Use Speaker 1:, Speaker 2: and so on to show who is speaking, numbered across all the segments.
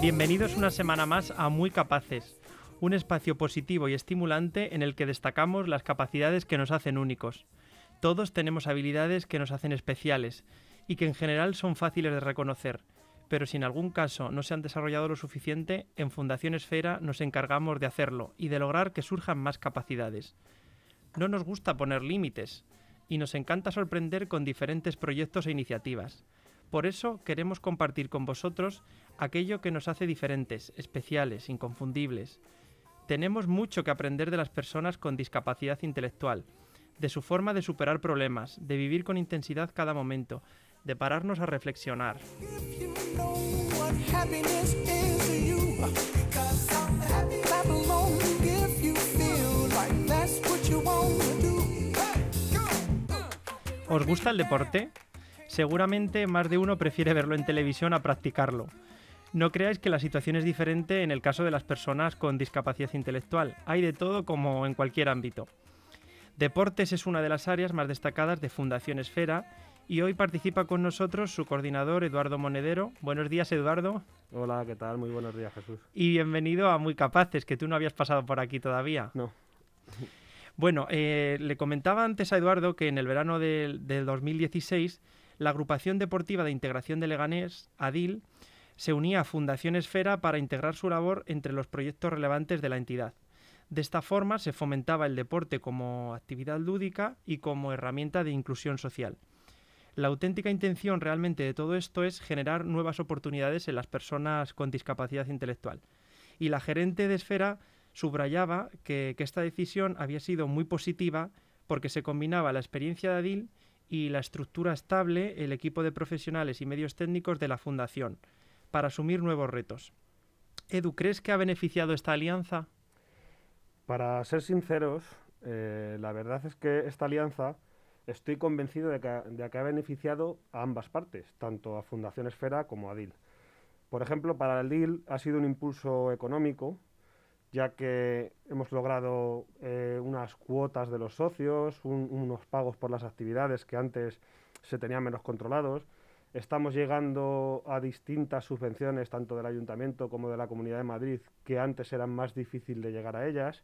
Speaker 1: Bienvenidos una semana más a Muy Capaces, un espacio positivo y estimulante en el que destacamos las capacidades que nos hacen únicos. Todos tenemos habilidades que nos hacen especiales y que en general son fáciles de reconocer, pero si en algún caso no se han desarrollado lo suficiente, en Fundación Esfera nos encargamos de hacerlo y de lograr que surjan más capacidades. No nos gusta poner límites y nos encanta sorprender con diferentes proyectos e iniciativas. Por eso queremos compartir con vosotros aquello que nos hace diferentes, especiales, inconfundibles. Tenemos mucho que aprender de las personas con discapacidad intelectual, de su forma de superar problemas, de vivir con intensidad cada momento, de pararnos a reflexionar. ¿Os gusta el deporte? Seguramente más de uno prefiere verlo en televisión a practicarlo. No creáis que la situación es diferente en el caso de las personas con discapacidad intelectual. Hay de todo como en cualquier ámbito. Deportes es una de las áreas más destacadas de Fundación Esfera y hoy participa con nosotros su coordinador Eduardo Monedero. Buenos días Eduardo
Speaker 2: Hola, ¿qué tal? Muy buenos días, Jesús.
Speaker 1: y bienvenido a Muy Capaces, que tú no habías pasado por aquí todavía.
Speaker 2: No,
Speaker 1: Bueno, eh, le comentaba antes a Eduardo que en el verano del, del 2016 la Agrupación Deportiva de Integración de Leganés, ADIL, se unía a Fundación Esfera para integrar su labor entre los proyectos relevantes de la entidad. De esta forma se fomentaba el deporte como actividad lúdica y como herramienta de inclusión social. La auténtica intención realmente de todo esto es generar nuevas oportunidades en las personas con discapacidad intelectual. Y la gerente de Esfera subrayaba que, esta decisión había sido muy positiva porque se combinaba la experiencia de Adil y la estructura estable, el equipo de profesionales y medios técnicos de la Fundación, para asumir nuevos retos. Edu, ¿crees que ha beneficiado esta alianza?
Speaker 2: para ser sinceros, eh, la verdad es que esta alianza estoy convencido de que, de que ha beneficiado a ambas partes, tanto a Fundación Esfera como a DIL. Por ejemplo, para el DIL ha sido un impulso económico, ya que hemos logrado eh, unas cuotas de los socios, un- unos pagos por las actividades que antes se tenían menos controlados. Estamos llegando a distintas subvenciones, tanto del Ayuntamiento como de la Comunidad de Madrid, que antes eran más difícil de llegar a ellas.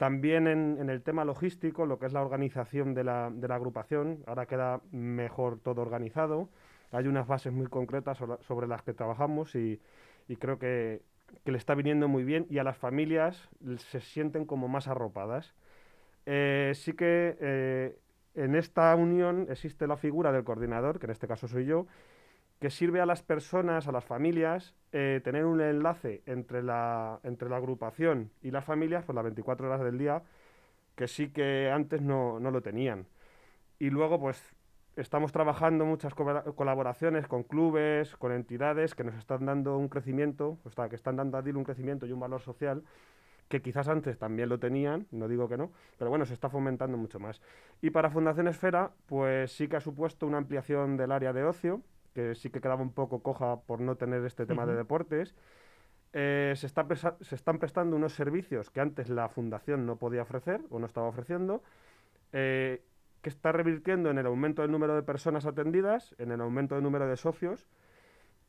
Speaker 2: También en, el tema logístico, lo que es la organización de la, de la agrupación, ahora queda mejor todo organizado. Hay unas bases muy concretas sobre, sobre las que trabajamos y, y creo que, que le está viniendo muy bien y a las familias se sienten como más arropadas. Eh, sí que eh, en esta unión existe la figura del coordinador, que en este caso soy yo, que sirve a las personas, a las familias, eh, tener un enlace entre la, entre la agrupación y las familias por las 24 horas del día, que sí que antes no, no lo tenían. Y luego, pues, estamos trabajando muchas co- colaboraciones con clubes, con entidades que nos están dando un crecimiento, o sea, que están dando a DIL un crecimiento y un valor social que quizás antes también lo tenían, no digo que no, pero bueno, se está fomentando mucho más. Y para Fundación Esfera, pues sí que ha supuesto una ampliación del área de ocio, que sí que quedaba un poco coja por no tener este tema de deportes. Eh, se, está se están prestando unos servicios que antes la Fundación no podía ofrecer o no estaba ofreciendo, eh, que está revirtiendo en el aumento del número de personas atendidas, en el aumento del número de socios.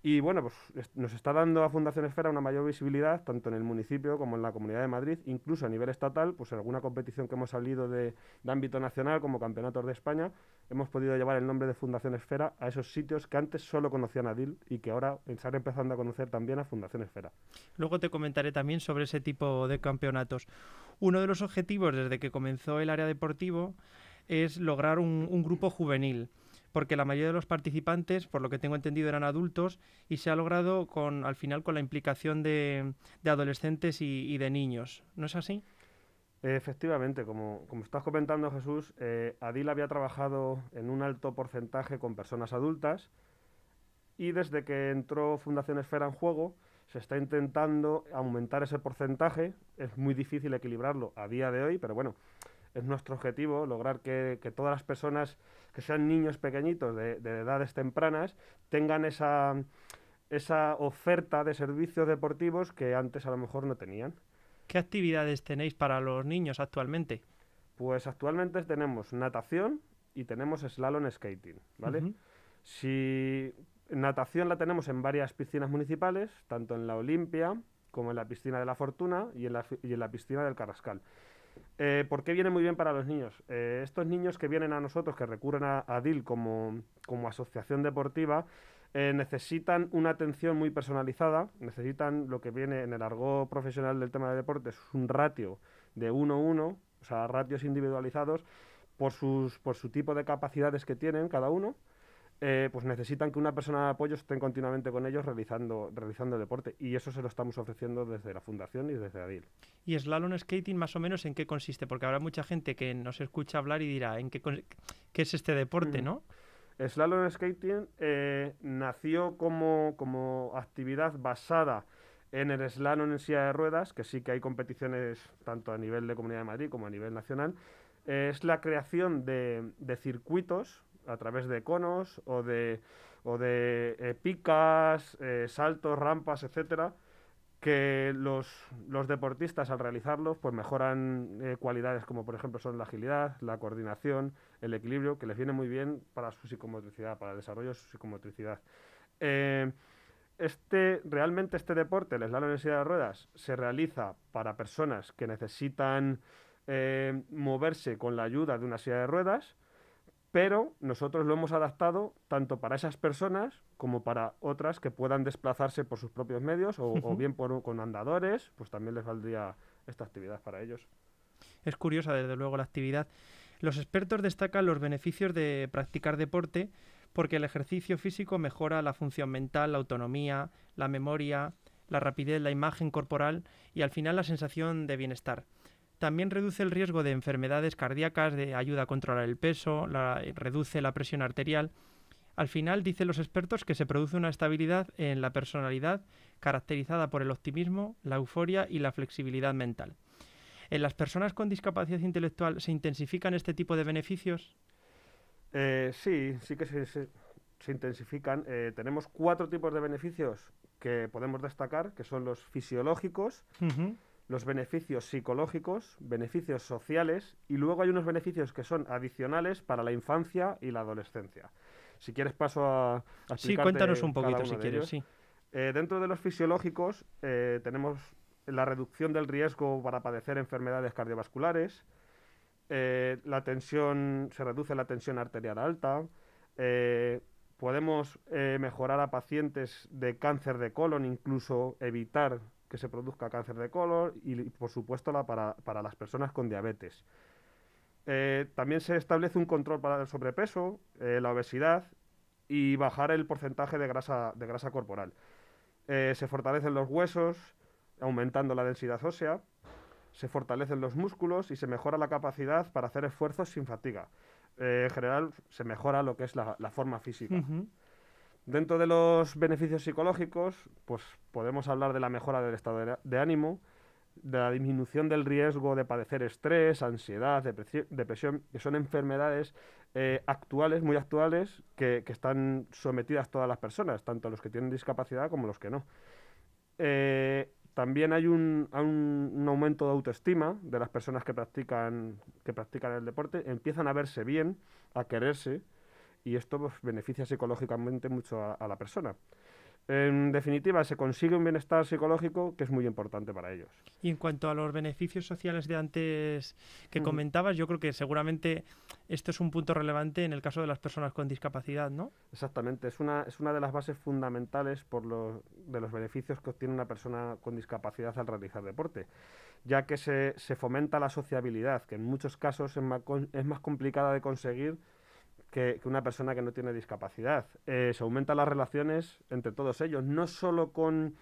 Speaker 2: Y bueno, pues es- nos está dando a Fundación Esfera una mayor visibilidad, tanto en el municipio como en la Comunidad de Madrid, incluso a nivel estatal, pues en alguna competición que hemos salido de, ámbito nacional, como Campeonatos de España, hemos podido llevar el nombre de Fundación Esfera a esos sitios que antes solo conocían a DIL y que ahora están empezando a conocer también a Fundación Esfera.
Speaker 1: Luego te comentaré también sobre ese tipo de campeonatos. Uno de los objetivos desde que comenzó el área deportivo es lograr un grupo juvenil, porque la mayoría de los participantes, por lo que tengo entendido, eran adultos y se ha logrado con, al final con la implicación de, adolescentes y, y de niños. ¿No es así?
Speaker 2: Efectivamente, como, como estás comentando Jesús, eh, Adil había trabajado en un alto porcentaje con personas adultas y desde que entró Fundación Esfera en juego se está intentando aumentar ese porcentaje. Es muy difícil equilibrarlo a día de hoy, pero bueno, es nuestro objetivo lograr que, que todas las personas que sean niños pequeñitos de, de edades tempranas tengan esa, esa oferta de servicios deportivos que antes a lo mejor no tenían.
Speaker 1: ¿Qué actividades tenéis para los niños actualmente?
Speaker 2: Pues actualmente tenemos natación y tenemos slalom skating, ¿vale? Si natación la tenemos en varias piscinas municipales, tanto en la Olimpia como en la piscina de la Fortuna y en la, y en la piscina del Carrascal. Eh, ¿Por qué viene muy bien para los niños? Eh, estos niños que vienen a nosotros, que recurren a, DIL como, como asociación deportiva, eh, necesitan una atención muy personalizada, necesitan lo que viene en el argot profesional del tema de deportes, un ratio de 1-1, o sea, ratios individualizados por, sus, por su tipo de capacidades que tienen cada uno, eh, pues necesitan que una persona de apoyo esté continuamente con ellos realizando, realizando deporte. Y eso se lo estamos ofreciendo desde la Fundación y desde ADIL.
Speaker 1: ¿Y slalom skating más o menos en qué consiste? Porque habrá mucha gente que nos escucha hablar y dirá, ¿en qué, qué es este deporte,
Speaker 2: Ujú.
Speaker 1: no?
Speaker 2: Slalom Skating eh, nació como, como actividad basada en el slalom en silla de ruedas, que sí que hay competiciones tanto a nivel de Comunidad de Madrid como a nivel nacional. Eh, es la creación de, de circuitos a través de conos o de, o de eh, picas, eh, saltos, rampas, etcétera, que los, los deportistas al realizarlos pues mejoran eh, cualidades como por ejemplo son la agilidad, la coordinación, el equilibrio, que les viene muy bien para su psicomotricidad, para el desarrollo de su psicomotricidad. Este, realmente este deporte, el slalom en silla de ruedas, se realiza para personas que necesitan moverse con la ayuda de una silla de ruedas, pero nosotros lo hemos adaptado tanto para esas personas como para otras que puedan desplazarse por sus propios medios o, bien por, con andadores, pues también les valdría esta actividad para ellos.
Speaker 1: Es curiosa, desde luego, la actividad. Los expertos destacan los beneficios de practicar deporte porque el ejercicio físico mejora la función mental, la autonomía, la memoria, la rapidez, la imagen corporal y al final la sensación de bienestar. También reduce el riesgo de enfermedades cardíacas, de ayuda a controlar el peso, la- reduce la presión arterial. Al final, dicen los expertos que se produce una estabilidad en la personalidad caracterizada por el optimismo, la euforia y la flexibilidad mental. ¿En las personas con discapacidad intelectual se intensifican este tipo de beneficios?
Speaker 2: Eh, sí, sí que se, se- se intensifican. Eh, tenemos cuatro tipos de beneficios que podemos destacar, que son los fisiológicos. Los beneficios psicológicos, beneficios sociales y luego hay unos beneficios que son adicionales para la infancia y la adolescencia. Si quieres paso a, a
Speaker 1: Sí, cuéntanos un poquito si quieres,
Speaker 2: ellos.
Speaker 1: sí.
Speaker 2: Eh, dentro de los fisiológicos eh, tenemos la reducción del riesgo para padecer enfermedades cardiovasculares, eh, la tensión, se reduce la tensión arterial alta, podemos mejorar a pacientes de cáncer de colon, incluso evitar que se produzca cáncer de colon y, por supuesto, para, para las personas con diabetes. Eh, también se establece un control para el sobrepeso, eh, la obesidad y bajar el porcentaje de grasa, de grasa corporal. Eh, se fortalecen los huesos, aumentando la densidad ósea, se fortalecen los músculos y se mejora la capacidad para hacer esfuerzos sin fatiga. En general, se mejora lo que es la, forma física. Dentro de los beneficios psicológicos, pues podemos hablar de la mejora del estado de, ánimo, de la disminución del riesgo de padecer estrés, ansiedad, depresi- depresión, que son enfermedades eh, actuales, muy actuales, que, están sometidas todas las personas, tanto los que tienen discapacidad como los que no. Eh, también hay un, aumento de autoestima de las personas practican, que practican el deporte, empiezan a verse bien, a quererse, y esto pues, beneficia psicológicamente mucho a, a la persona. En definitiva, se consigue un bienestar psicológico que es muy importante para ellos.
Speaker 1: Y en cuanto a los beneficios sociales de antes que comentabas, yo creo que seguramente esto es un punto relevante en el caso de las personas con discapacidad, ¿no?
Speaker 2: Exactamente, es una, es una de las bases fundamentales por lo- de los beneficios que obtiene una persona con discapacidad al realizar deporte, ya que se, se fomenta la sociabilidad, que en muchos casos es más, con- es más complicada de conseguir que, que una persona que no tiene discapacidad. Eh, se aumentan las relaciones entre todos ellos, no solo con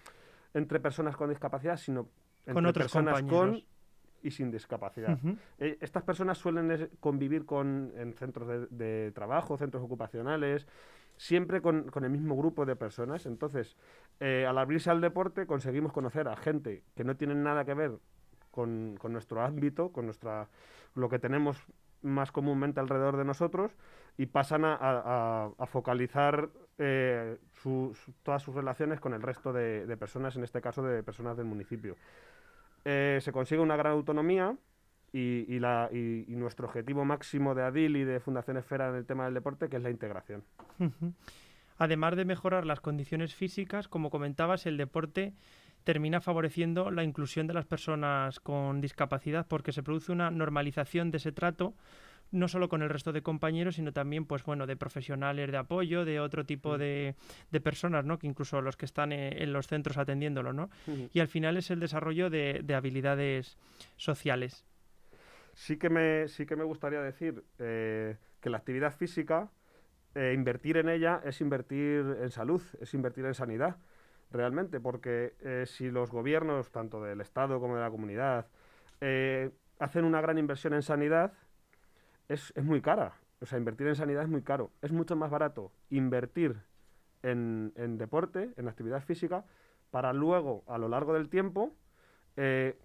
Speaker 2: entre personas con discapacidad, sino entre
Speaker 1: otros
Speaker 2: personas con
Speaker 1: compañeros.
Speaker 2: y sin discapacidad.
Speaker 1: Ujú.
Speaker 2: Eh, estas personas suelen convivir con, en centros de, de trabajo, centros ocupacionales, siempre con, con el mismo grupo de personas. Entonces, eh, al abrirse al deporte conseguimos conocer a gente que no tienen nada que ver con, con nuestro ámbito, con nuestra lo que tenemos más comúnmente alrededor de nosotros y pasan a, a- focalizar eh, todas sus relaciones con el resto de, personas, en este caso de personas del municipio. eh, se consigue una gran autonomía y, y y- nuestro objetivo máximo de ADIL y de Fundación Esfera en el tema del deporte, que es la integración.
Speaker 1: Además de mejorar las condiciones físicas, como comentabas, el deporte termina favoreciendo la inclusión de las personas con discapacidad porque se produce una normalización de ese trato no solo con el resto de compañeros, sino también, pues bueno, de profesionales de apoyo, de otro tipo
Speaker 2: Mm.
Speaker 1: de, de personas, ¿no? Que incluso los que están eh, en los centros atendiéndolo, ¿no? Y al final es el desarrollo de, de habilidades sociales.
Speaker 2: Sí que me, sí que me gustaría decir eh, que la actividad física, eh, invertir en ella es invertir en salud, es invertir en sanidad, realmente, porque eh, si los gobiernos, tanto del Estado como de la comunidad, hacen una gran inversión en sanidad, es, es muy cara. O sea, invertir en sanidad es muy caro. Es mucho más barato invertir en, en deporte, en actividad física, para luego, a lo largo del tiempo, eh,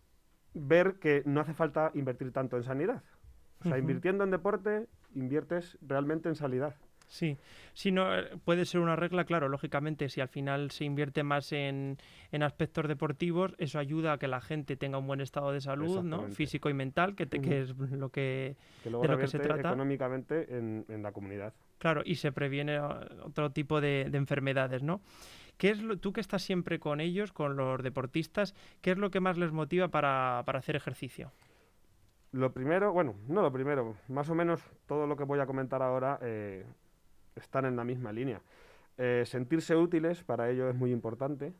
Speaker 2: ver que no hace falta invertir tanto en sanidad. O sea, invirtiendo en deporte, inviertes realmente en sanidad.
Speaker 1: Sí, si no, eh, puede ser una regla, claro, lógicamente, si al final se invierte más en, en aspectos deportivos, eso ayuda a que la gente tenga un buen estado de salud, ¿no? Físico y mental, que, te- que es lo que,
Speaker 2: Que luego
Speaker 1: De lo que se trata.
Speaker 2: económicamente en, en la comunidad.
Speaker 1: claro, y se previene eh, otro tipo de, de enfermedades, ¿no? ¿Qué es lo, tú que estás siempre con ellos, con los deportistas, qué es lo que más les motiva para, para hacer ejercicio?
Speaker 2: Lo primero, bueno, no lo primero, más o menos todo lo que voy a comentar ahora eh, están en la misma línea. Eh, sentirse útiles para ello es muy importante.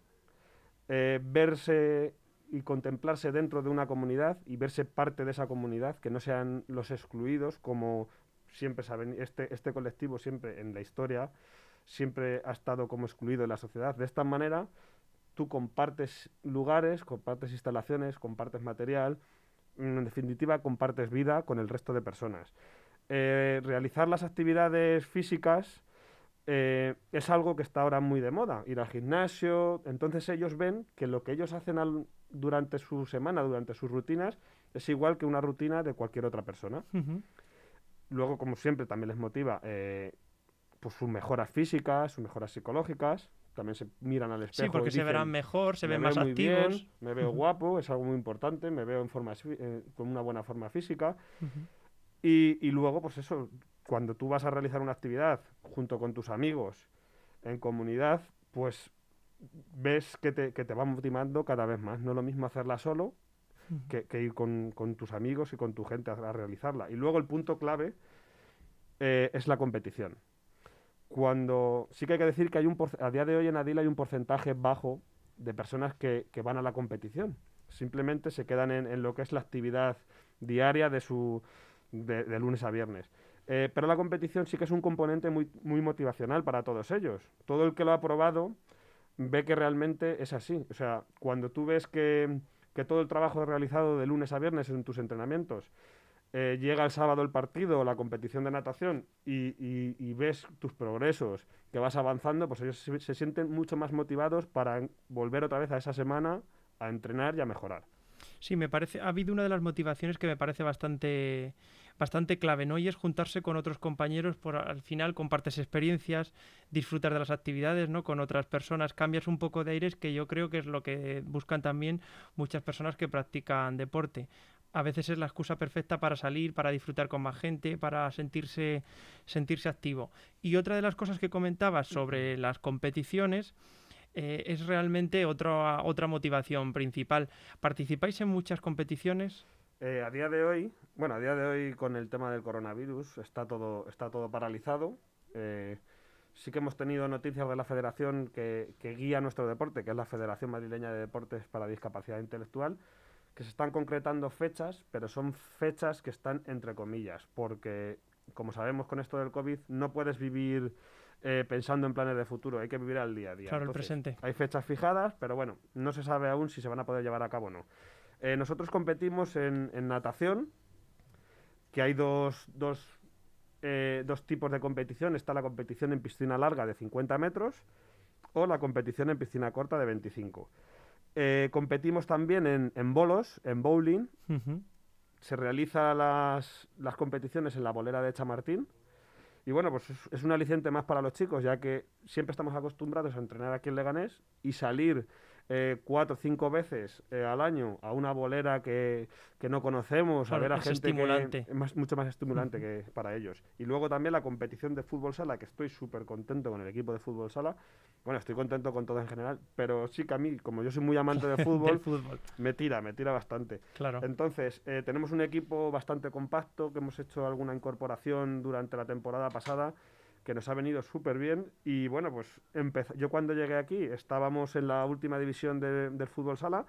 Speaker 2: Eh, verse y contemplarse dentro de una comunidad y verse parte de esa comunidad, que no sean los excluidos, como siempre saben, este, este colectivo siempre en la historia siempre ha estado como excluido de la sociedad. De esta manera, tú compartes lugares, compartes instalaciones, compartes material, mm, en definitiva, compartes vida con el resto de personas. Eh, realizar las actividades físicas eh, es algo que está ahora muy de moda, ir al gimnasio, entonces ellos ven que lo que ellos hacen al- durante su semana, durante sus rutinas, es igual que una rutina de cualquier otra persona. Luego, como siempre, también les motiva eh, pues sus mejoras físicas, sus mejoras psicológicas, también se miran al espejo.
Speaker 1: Sí, porque
Speaker 2: y
Speaker 1: se verán mejor, se
Speaker 2: "Me
Speaker 1: ven más
Speaker 2: muy bien,
Speaker 1: activos.
Speaker 2: me veo guapo, es algo muy importante, me veo en forma, eh, con una buena forma física. Y, y luego, pues eso, cuando tú vas a realizar una actividad junto con tus amigos en comunidad, pues ves que te, que te va motivando cada vez más. No es lo mismo hacerla solo que, que ir con, con tus amigos y con tu gente a, a realizarla. Y luego el punto clave eh, es la competición. Cuando sí que hay que decir que hay un a día de hoy en Adil hay un porcentaje bajo de personas que, que van a la competición. Simplemente se quedan en, en lo que es la actividad diaria de su de, lunes a viernes. Eh, pero la competición sí que es un componente muy, motivacional para todos ellos. Todo el que lo ha probado ve que realmente es así. O sea, cuando tú ves que, todo el trabajo realizado de lunes a viernes en tus entrenamientos eh, llega el sábado el partido, la competición de natación y, ves tus progresos, que vas avanzando, pues ellos se, se sienten mucho más motivados para volver otra vez a esa semana a entrenar y a mejorar.
Speaker 1: Sí, me parece, ha habido una de las motivaciones que me parece bastante, bastante clave, ¿no? Y es juntarse con otros compañeros, por al final compartes experiencias, disfrutar de las actividades, ¿no? Con otras personas, cambias un poco de aires, que yo creo que es lo que buscan también muchas personas que practican deporte. A veces es la excusa perfecta para salir, para disfrutar con más gente, para sentirse, sentirse activo. Y otra de las cosas que comentabas sobre las competiciones eh, es realmente otra, otra motivación principal. ¿Participáis en muchas competiciones?
Speaker 2: Eh, a día de hoy, bueno, a día de hoy con el tema del coronavirus está todo, está todo paralizado. Eh, sí que hemos tenido noticias de la federación que, que guía nuestro deporte, que es la Federación Madrileña de Deportes para Discapacidad Intelectual, que se están concretando fechas, pero son fechas que están entre comillas, porque como sabemos con esto del COVID no puedes vivir eh, pensando en planes de futuro, hay que vivir al día a día.
Speaker 1: Claro, el
Speaker 2: Entonces,
Speaker 1: presente.
Speaker 2: Hay fechas fijadas, pero bueno, no se sabe aún si se van a poder llevar a cabo o no. Eh, nosotros competimos en, en natación, que hay dos, dos, eh, dos tipos de competición. Está la competición en piscina larga de 50 metros o la competición en piscina corta de 25. Eh, competimos también en, en bolos, en bowling.
Speaker 1: Ujú.
Speaker 2: Se realizan las, las competiciones en la bolera de Chamartín. Y bueno, pues es, es un aliciente más para los chicos, ya que siempre estamos acostumbrados a entrenar aquí en Leganés y salir eh, cuatro o cinco veces eh, al año a una bolera que, que no conocemos,
Speaker 1: Claro,
Speaker 2: a ver a
Speaker 1: es
Speaker 2: gente
Speaker 1: estimulante.
Speaker 2: que es más- mucho más estimulante que para ellos. Y luego también la competición de fútbol sala, que estoy súper contento con el equipo de fútbol sala. Bueno, estoy contento con todo en general, pero sí que a mí, como yo soy muy amante de fútbol, me tira, me tira bastante.
Speaker 1: claro.
Speaker 2: Entonces, eh, tenemos un equipo bastante compacto, que hemos hecho alguna incorporación durante la temporada pasada, que nos ha venido súper bien. Y bueno, pues yo cuando llegué aquí estábamos en la última división de- del fútbol sala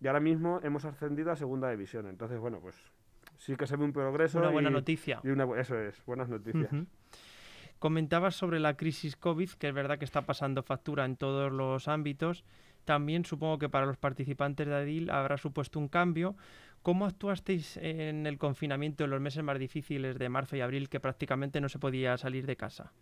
Speaker 2: y ahora mismo hemos ascendido a segunda división. Entonces, bueno, pues sí que se ve un progreso.
Speaker 1: Una buena
Speaker 2: y-
Speaker 1: noticia.
Speaker 2: y una eso es, buenas noticias.
Speaker 1: Comentabas sobre la crisis COVID, que es verdad que está pasando factura en todos los ámbitos. También supongo que para los participantes de ADIL habrá supuesto un cambio. ¿Cómo actuasteis en el confinamiento en los meses más difíciles de marzo y abril, que prácticamente no se podía salir de casa?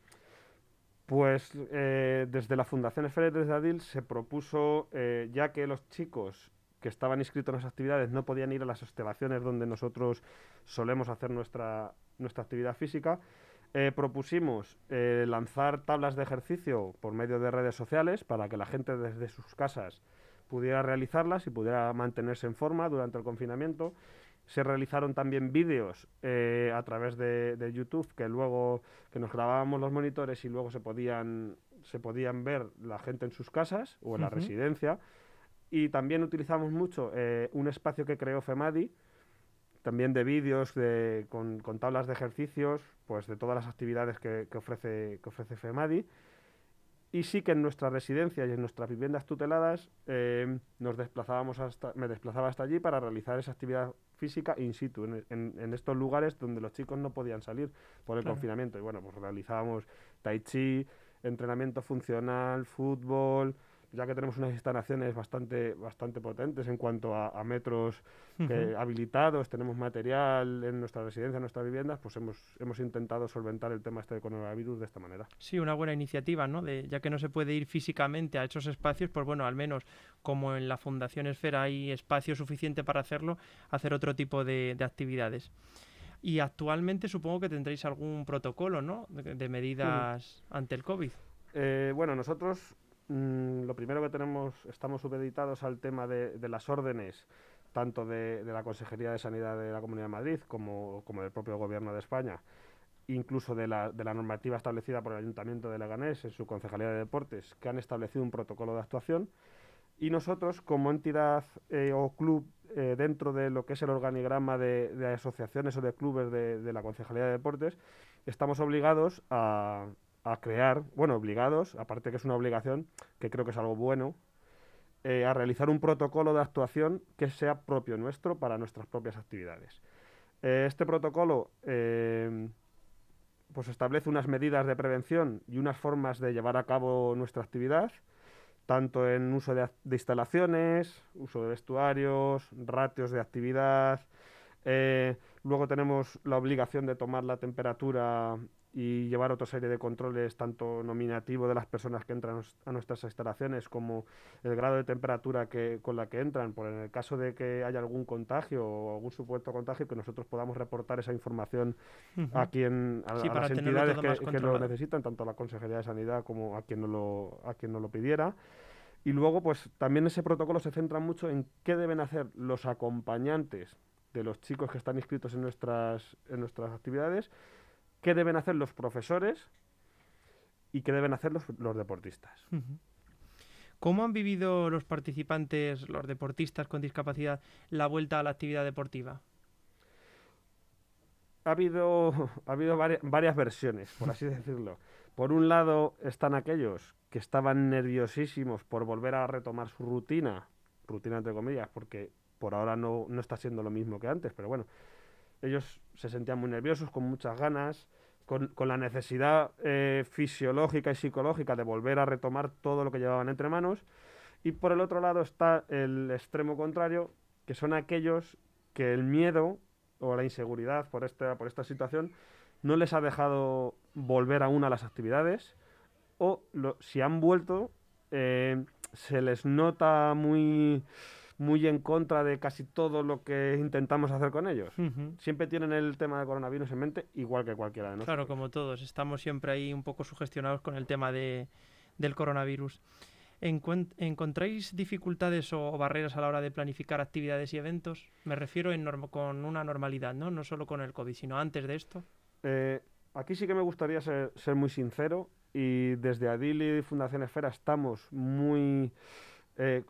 Speaker 2: Pues eh, desde la Fundación Esfera de Adil se propuso, eh, ya que los chicos que estaban inscritos en las actividades no podían ir a las instalaciones donde nosotros solemos hacer nuestra, nuestra actividad física, eh, propusimos lanzar tablas de ejercicio por medio de redes sociales para que la gente desde sus casas pudiera realizarlas y pudiera mantenerse en forma durante el confinamiento. Se realizaron también vídeos eh, a través de, de YouTube que luego que nos grabábamos los monitores y luego se podían se podían ver la gente en sus casas o en la
Speaker 1: Ujú.
Speaker 2: residencia. Y también utilizamos mucho eh, un espacio que creó FEMADI, también de vídeos de, con, con tablas de ejercicios, pues de todas las actividades que, que ofrece, que ofrece FEMADI. Y sí que en nuestra residencia y en nuestras viviendas tuteladas eh, nos desplazábamos hasta, me desplazaba hasta allí para realizar esa actividad física in situ, en, en- en estos lugares donde los chicos no podían salir por el
Speaker 1: Claro.
Speaker 2: confinamiento. Y bueno, pues realizábamos tai chi, entrenamiento funcional, fútbol, ya que tenemos unas instalaciones bastante, bastante potentes en cuanto a, a metros que
Speaker 1: Ujú.
Speaker 2: habilitados, tenemos material en nuestra residencia, en nuestras viviendas, pues hemos, hemos intentado solventar el tema este de coronavirus de esta manera.
Speaker 1: Sí, una buena iniciativa, ¿no? De, ya que no se puede ir físicamente a esos espacios, pues bueno, al menos como en la Fundación Esfera hay espacio suficiente para hacerlo, hacer otro tipo de, de actividades. Y actualmente supongo que tendréis algún protocolo, ¿no? De, de medidas ante el COVID.
Speaker 2: Eh, bueno, nosotros mm, lo primero que tenemos, estamos supeditados al tema de, de las órdenes, tanto de, de la Consejería de Sanidad de la Comunidad de Madrid como, como del propio Gobierno de España, incluso de la, de la normativa establecida por el Ayuntamiento de Leganés en su Concejalía de Deportes, que han establecido un protocolo de actuación. Y nosotros, como entidad eh, o club eh, dentro de lo que es el organigrama de, de asociaciones o de clubes de, de la Concejalía de Deportes, estamos obligados a, a crear, bueno, obligados, aparte que es una obligación, que creo que es algo bueno, eh, a realizar un protocolo de actuación que sea propio nuestro para nuestras propias actividades. Eh, este protocolo eh, pues establece unas medidas de prevención y unas formas de llevar a cabo nuestra actividad, tanto en uso de instalaciones, uso de vestuarios, ratios de actividad. eh, luego tenemos la obligación de tomar la temperatura y llevar otra serie de controles, tanto nominativo de las personas que entran a nuestras instalaciones como el grado de temperatura que, con la que entran, por en el caso de que haya algún contagio o algún supuesto contagio, que nosotros podamos reportar esa información a quien a,
Speaker 1: Sí,
Speaker 2: a
Speaker 1: para
Speaker 2: las entidades que, que lo necesitan, tanto a la Consejería de Sanidad como a quien no lo, a quien no lo pidiera. Y luego, pues también ese protocolo se centra mucho en qué deben hacer los acompañantes de los chicos que están inscritos en nuestras, en nuestras actividades, qué deben hacer los profesores y qué deben hacer los, los deportistas.
Speaker 1: ¿Cómo han vivido los participantes, los deportistas con discapacidad, la vuelta a la actividad deportiva?
Speaker 2: ha habido, ha habido vari- varias versiones, por así decirlo. Por un lado están aquellos que estaban nerviosísimos por volver a retomar su rutina, rutina entre comillas, porque por ahora no, no está siendo lo mismo que antes, pero bueno, ellos se sentían muy nerviosos, con muchas ganas, con, con la necesidad eh, fisiológica y psicológica de volver a retomar todo lo que llevaban entre manos. Y por el otro lado está el extremo contrario, que son aquellos que el miedo o la inseguridad por esta, por esta situación no les ha dejado volver aún a las actividades o si han vuelto eh, se les nota muy, muy en contra de casi todo lo que intentamos hacer con ellos. Siempre tienen el tema de coronavirus en mente, igual que cualquiera de nosotros.
Speaker 1: Claro, como todos, estamos siempre ahí un poco sugestionados con el tema de, del coronavirus. ¿Encontráis dificultades o barreras a la hora de planificar actividades y eventos? Me refiero en con una normalidad, ¿no? No solo con el COVID, sino antes de esto.
Speaker 2: Eh, aquí sí que me gustaría ser, ser muy sincero y desde Adil y Fundación Esfera estamos muy eh,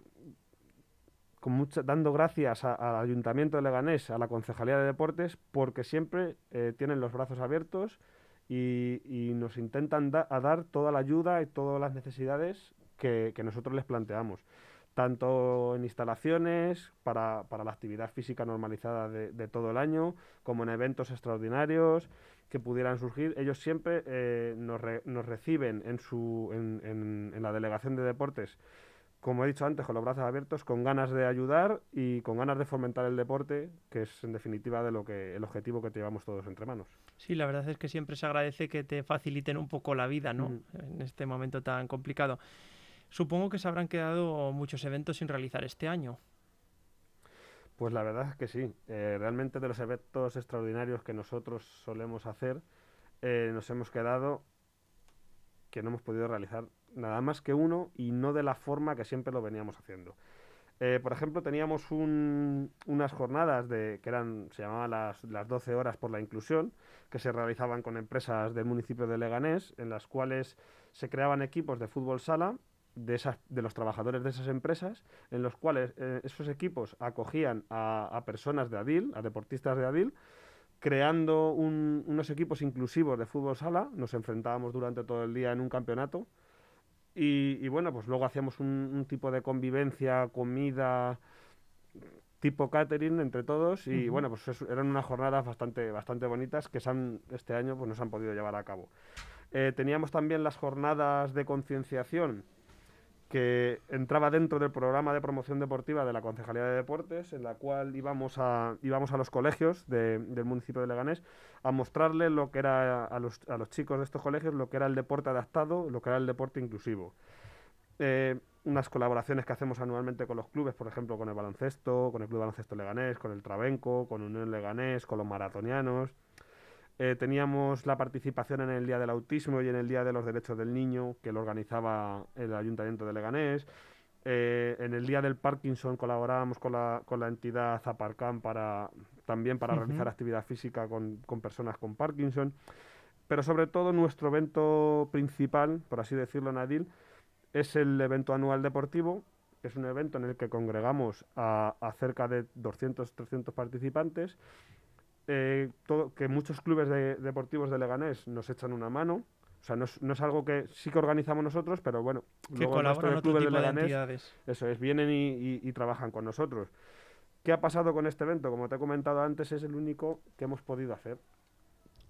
Speaker 2: con mucha- dando gracias al Ayuntamiento de Leganés, a la Concejalía de Deportes, porque siempre eh, tienen los brazos abiertos y, nos intentan a dar toda la ayuda y todas las necesidades que, nosotros les planteamos tanto en instalaciones para, para la actividad física normalizada de, todo el año, como en eventos extraordinarios que pudieran surgir. Ellos siempre eh, nos, re- nos reciben en, su, en- en la delegación de deportes, como he dicho antes, con los brazos abiertos, con ganas de ayudar y con ganas de fomentar el deporte, que es en definitiva de lo que el objetivo que llevamos todos entre manos.
Speaker 1: Sí, la verdad es que siempre se agradece que te faciliten un poco la vida, ¿no? En este momento tan complicado. Supongo que se habrán quedado muchos eventos sin realizar este año.
Speaker 2: Pues la verdad es que sí. Eh, realmente de los eventos extraordinarios que nosotros solemos hacer, eh, nos hemos quedado que no hemos podido realizar nada más que uno y no de la forma que siempre lo veníamos haciendo. Eh, por ejemplo, teníamos un- unas jornadas de, que eran, se llamaban las, las 12 horas por la inclusión, que se realizaban con empresas del municipio de Leganés, en las cuales se creaban equipos de fútbol sala de, esas, de los trabajadores de esas empresas, en los cuales eh, esos equipos acogían a, a personas de Adil, a deportistas de Adil, creando un- unos equipos inclusivos de fútbol sala. Nos enfrentábamos durante todo el día en un campeonato. Y, y bueno, pues luego hacíamos un, un tipo de convivencia, comida, tipo catering entre todos. Y bueno, pues eso- eran unas jornadas bastante, bastante bonitas que se han- este año pues, no se han podido llevar a cabo. Eh, teníamos también las jornadas de concienciación que entraba dentro del programa de promoción deportiva de la Concejalía de Deportes, en la cual íbamos a, íbamos a los colegios de- del municipio de Leganés a mostrarles lo que era a los, a los chicos de estos colegios lo que era el deporte adaptado, lo que era el deporte inclusivo. Eh, unas colaboraciones que hacemos anualmente con los clubes, por ejemplo, con el baloncesto, con el Club Baloncesto Leganés, con el Trabenco, con Unión Leganés, con los maratonianos. Eh, teníamos la participación en el Día del Autismo y en el Día de los Derechos del Niño, que lo organizaba el Ayuntamiento de Leganés. Eh, en el Día del Parkinson colaborábamos con la, con la entidad Zaparcam para, también para realizar actividad física con, con personas con Parkinson. Pero sobre todo nuestro evento principal, por así decirlo, Nadil, es el evento anual deportivo. Es un evento en el que congregamos a, a cerca de 200-300 participantes eh, todo- que muchos clubes de- deportivos de Leganés nos echan una mano. O sea, no es, no es algo que sí que organizamos nosotros, pero bueno,
Speaker 1: Que
Speaker 2: luego el resto
Speaker 1: colaboran
Speaker 2: de clubes de
Speaker 1: de
Speaker 2: Leganés,
Speaker 1: entidades.
Speaker 2: eso es, vienen y, y- y trabajan con nosotros. ¿Qué ha pasado con este evento? Como te he comentado antes, es el único que hemos podido hacer.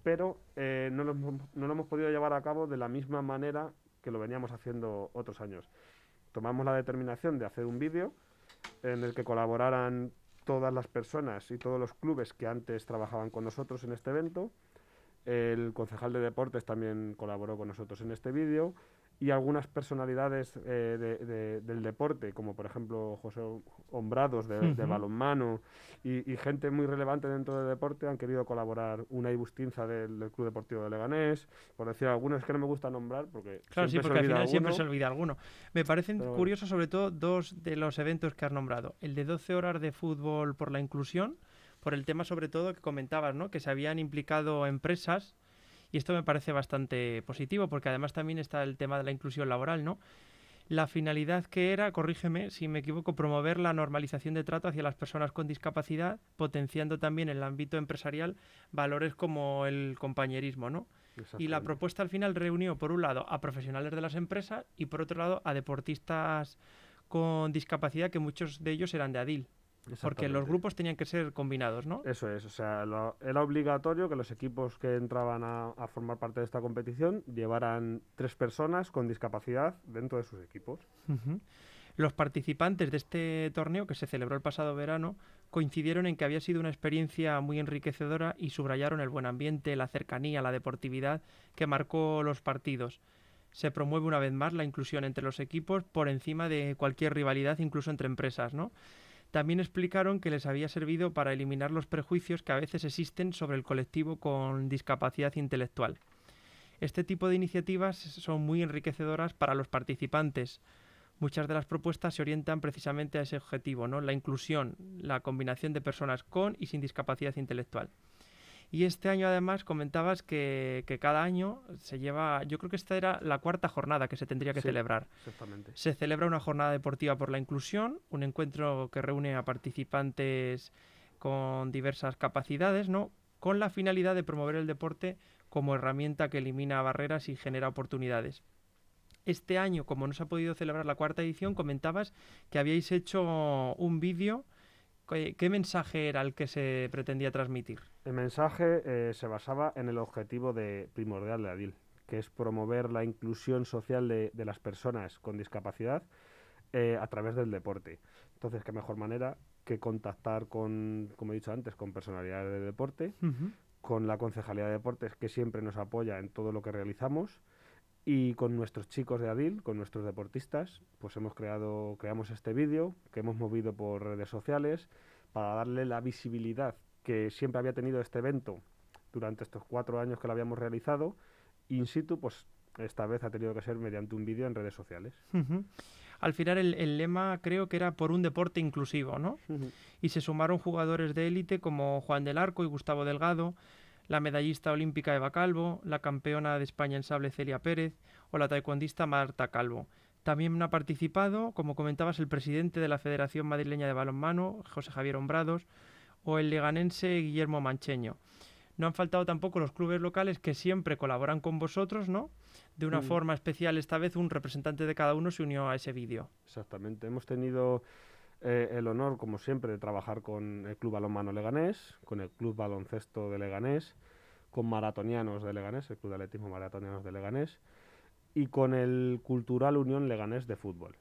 Speaker 2: Pero eh, no, lo, no lo hemos podido llevar a cabo de la misma manera que lo veníamos haciendo otros años. Tomamos la determinación de hacer un vídeo en el que colaboraran todas las personas y todos los clubes que antes trabajaban con nosotros en este evento. El concejal de deportes también colaboró con nosotros en este vídeo y algunas personalidades eh, de- de- del deporte, como por ejemplo José Hombrados de, balonmano y, y gente muy relevante dentro del deporte han querido colaborar. Una Bustinza del, del Club Deportivo de Leganés, por decir algunos que no me gusta nombrar porque
Speaker 1: Claro, sí, porque al final siempre se olvida alguno. Me parecen
Speaker 2: Pero
Speaker 1: curiosos sobre todo dos de los eventos que has nombrado. El de 12 horas de fútbol por la inclusión, por el tema sobre todo que comentabas, ¿no? Que se habían implicado empresas y esto me parece bastante positivo porque además también está el tema de la inclusión laboral, ¿no? La finalidad que era, corrígeme si me equivoco, promover la normalización de trato hacia las personas con discapacidad, potenciando también en el ámbito empresarial valores como el compañerismo, ¿no? Y la propuesta al final reunió, por un lado, a profesionales de las empresas y, por otro lado, a deportistas con discapacidad, que muchos de ellos eran de Adil. Porque los grupos tenían que ser combinados, ¿no?
Speaker 2: Eso es, o sea, lo- era obligatorio que los equipos que entraban a, a formar parte de esta competición llevaran tres personas con discapacidad dentro de sus equipos.
Speaker 1: Ujú. Los participantes de este torneo, que se celebró el pasado verano, coincidieron en que había sido una experiencia muy enriquecedora y subrayaron el buen ambiente, la cercanía, la deportividad que marcó los partidos. Se promueve una vez más la inclusión entre los equipos por encima de cualquier rivalidad, incluso entre empresas, ¿no? También explicaron que les había servido para eliminar los prejuicios que a veces existen sobre el colectivo con discapacidad intelectual. Este tipo de iniciativas son muy enriquecedoras para los participantes, muchas de las propuestas se orientan precisamente a ese objetivo, ¿no? La inclusión, la combinación de personas con y sin discapacidad intelectual. Y este año además comentabas que, que, cada año se lleva, yo creo que esta era la cuarta jornada que se tendría que
Speaker 2: Sí,
Speaker 1: celebrar.
Speaker 2: Exactamente.
Speaker 1: Se celebra una jornada deportiva por la inclusión, un encuentro que reúne a participantes con diversas capacidades, ¿no? Con la finalidad de promover el deporte como herramienta que elimina barreras y genera oportunidades. Este año, como no se ha podido celebrar la cuarta edición, comentabas que habíais hecho un vídeo. ¿Qué, qué mensaje era el que se pretendía transmitir?
Speaker 2: El mensaje eh, se basaba en el objetivo de, primordial de ADIL, que es promover la inclusión social de, de las personas con discapacidad eh, a través del deporte. Entonces, qué mejor manera que contactar con, como he dicho antes, con personalidades de deporte, con la Concejalía de Deportes, que siempre nos apoya en todo lo que realizamos, y con nuestros chicos de ADIL, con nuestros deportistas, pues hemos creado, creamos este vídeo que hemos movido por redes sociales para darle la visibilidad que siempre había tenido este evento durante estos cuatro años que lo habíamos realizado. In situ, pues esta vez ha tenido que ser mediante un vídeo en redes sociales.
Speaker 1: Al final el, el lema creo que era por un deporte inclusivo, ¿no? Y se sumaron jugadores de élite como Juan del Arco y Gustavo Delgado, la medallista olímpica Eva Calvo, la campeona de España en sable Celia Pérez o la taekwondista Marta Calvo. También ha participado, como comentabas, el presidente de la Federación Madrileña de Balonmano, José Javier Hombrados, o el leganense Guillermo Mancheño. No han faltado tampoco los clubes locales que siempre colaboran con vosotros, ¿no? De una
Speaker 2: Mm.
Speaker 1: forma especial, esta vez un representante de cada uno se unió a ese vídeo.
Speaker 2: Exactamente. Hemos tenido eh, el honor, como siempre, de trabajar con el Club Balonmano Leganés, con el Club Baloncesto de Leganés, con Maratonianos de Leganés, el Club de Atletismo Maratonianos de Leganés, y con el Cultural Unión Leganés de Fútbol.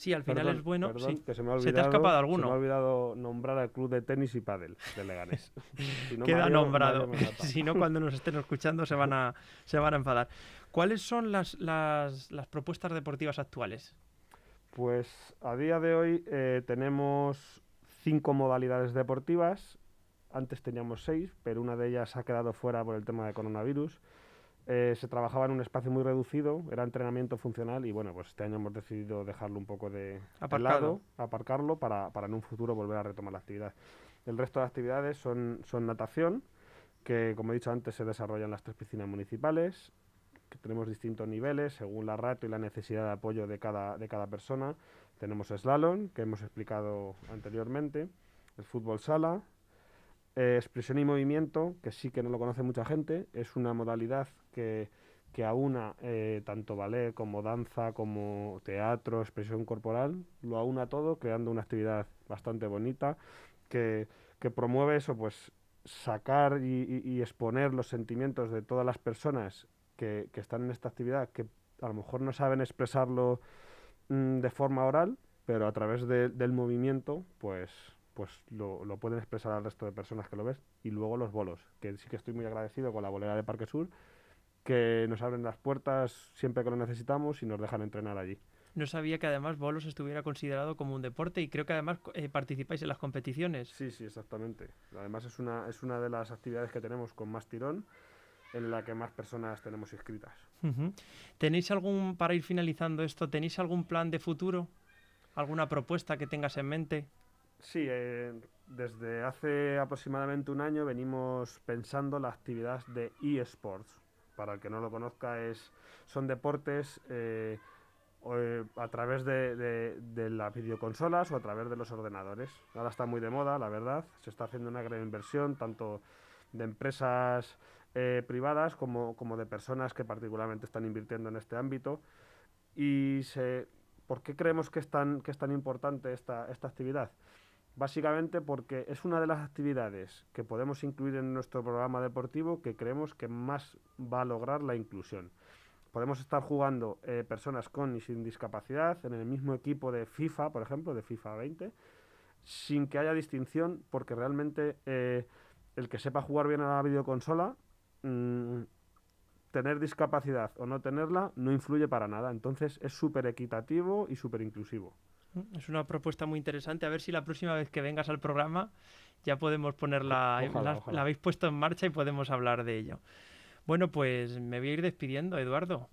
Speaker 1: Sí, al final
Speaker 2: Perdón,
Speaker 1: es bueno.
Speaker 2: perdón,
Speaker 1: sí.
Speaker 2: que se me ha
Speaker 1: ¿Se te ha
Speaker 2: olvidado,
Speaker 1: escapado
Speaker 2: Se
Speaker 1: alguno?
Speaker 2: me ha olvidado nombrar al Club de Tenis y Pádel de Leganés. Si no,
Speaker 1: Queda
Speaker 2: Mario-
Speaker 1: nombrado. Si no, cuando nos estén escuchando se van a, se van a enfadar. ¿Cuáles son las, las, las propuestas deportivas actuales?
Speaker 2: Pues a día de hoy eh, tenemos cinco modalidades deportivas. Antes teníamos seis, pero una de ellas ha quedado fuera por el tema de coronavirus. Eh, se trabajaba en un espacio muy reducido, era entrenamiento funcional y bueno, pues este año hemos decidido dejarlo un poco de, de lado, aparcarlo para, para en un futuro volver a retomar la actividad. El resto de actividades son, son natación, que como he dicho antes se desarrolla en las tres piscinas municipales, que tenemos distintos niveles según la ratio y la necesidad de apoyo de cada, de cada persona. Tenemos slalom, que hemos explicado anteriormente, el fútbol sala, eh, expresión y movimiento, que sí que no lo conoce mucha gente, es una modalidad que, que aúna eh, tanto ballet como danza, como teatro, expresión corporal, lo aúna todo creando una actividad bastante bonita que, que promueve eso, pues sacar y, exponer los sentimientos de todas las personas que, que están en esta actividad, que a lo mejor no saben expresarlo mm, de forma oral, pero a través de- del movimiento, pues, pues lo, lo pueden expresar al resto de personas que lo ves. Y luego los bolos, que sí que estoy muy agradecido con la bolera de Parque Sur, que nos abren las puertas siempre que lo necesitamos y nos dejan entrenar allí.
Speaker 1: No sabía que además bolos estuviera considerado como un deporte y creo que además eh, participáis en las competiciones.
Speaker 2: Sí, sí, exactamente. Además es una, es una de las actividades que tenemos con más tirón, en la que más personas tenemos inscritas.
Speaker 1: ¿Tenéis algún, para ir finalizando esto, tenéis algún plan de futuro? ¿Alguna propuesta que tengas en mente?
Speaker 2: Sí, eh, desde hace aproximadamente un año venimos pensando la actividad de eSports. Para el que no lo conozca, es, son deportes eh, eh, a través de las videoconsolas o a través de los ordenadores. Ahora está muy de moda, la verdad. Se está haciendo una gran inversión, tanto de empresas eh, privadas como, como de personas que particularmente están invirtiendo en este ámbito. Y se, ¿por qué creemos que es tan, que es tan importante esta, esta actividad? Básicamente porque es una de las actividades que podemos incluir en nuestro programa deportivo que creemos que más va a lograr la inclusión. Podemos estar jugando eh, personas con y sin discapacidad en el mismo equipo de FIFA, por ejemplo, de FIFA 20, sin que haya distinción, porque realmente eh, el que sepa jugar bien a la videoconsola, mm, tener discapacidad o no tenerla, no influye para nada. Entonces es súper equitativo y súper inclusivo.
Speaker 1: Es una propuesta muy interesante. A ver si la próxima vez que vengas al programa ya podemos ponerla,
Speaker 2: Ojalá,
Speaker 1: la,
Speaker 2: ojalá.
Speaker 1: la habéis puesto en marcha y podemos hablar de ello. Bueno, pues me voy a ir despidiendo, Eduardo.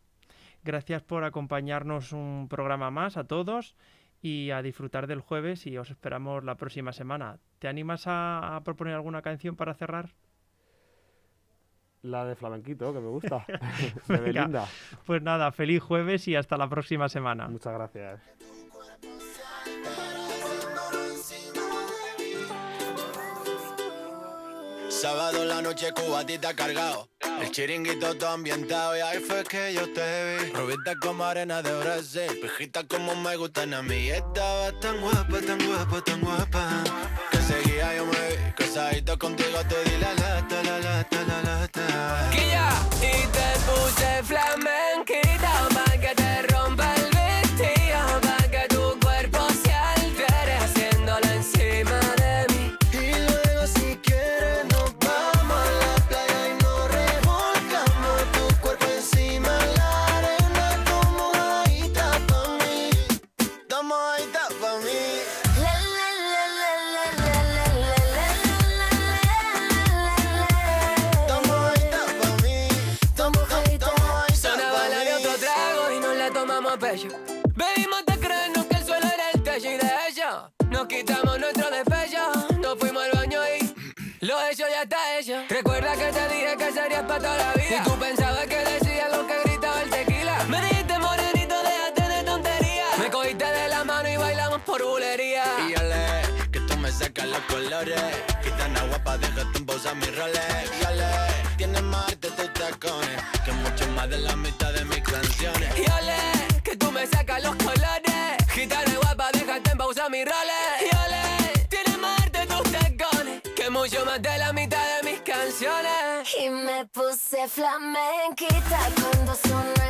Speaker 1: Gracias por acompañarnos un programa más a todos y a disfrutar del jueves y os esperamos la próxima semana. ¿Te animas a, a proponer alguna canción para cerrar?
Speaker 2: La de flamenquito, que me gusta. de. Belinda.
Speaker 1: Pues nada, feliz jueves y hasta la próxima semana.
Speaker 2: Muchas gracias.
Speaker 3: Sábado en la noche cubatita cargado. El chiringuito todo ambientado y ahí fue que yo te vi. Rubita como arena de Brasil, pijita como me gustan a mí. Estaba tan guapa, tan guapa, tan guapa. Que seguía yo me vi, casadito contigo te di la lata, la lata, la lata.
Speaker 4: Quilla, y te puse flamenquita pa' que te
Speaker 3: más de la mitad de mis canciones.
Speaker 4: Y ole, que tú me sacas los colores. Gitana guapa, déjate en pausa mis roles. Y ole, tienes más arte tus tacones. Que mucho más de la mitad de mis canciones.
Speaker 5: Y me puse flamenquita cuando sonó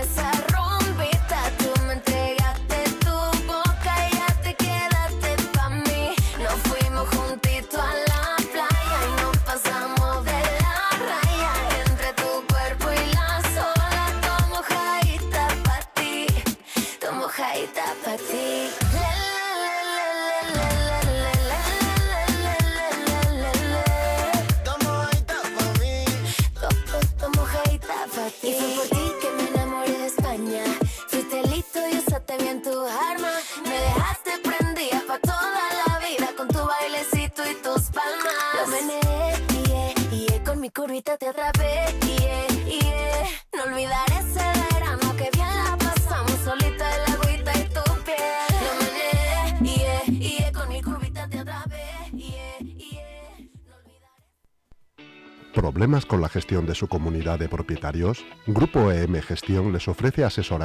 Speaker 6: con la gestión de su comunidad de propietarios? Grupo EM Gestión les ofrece asesoramiento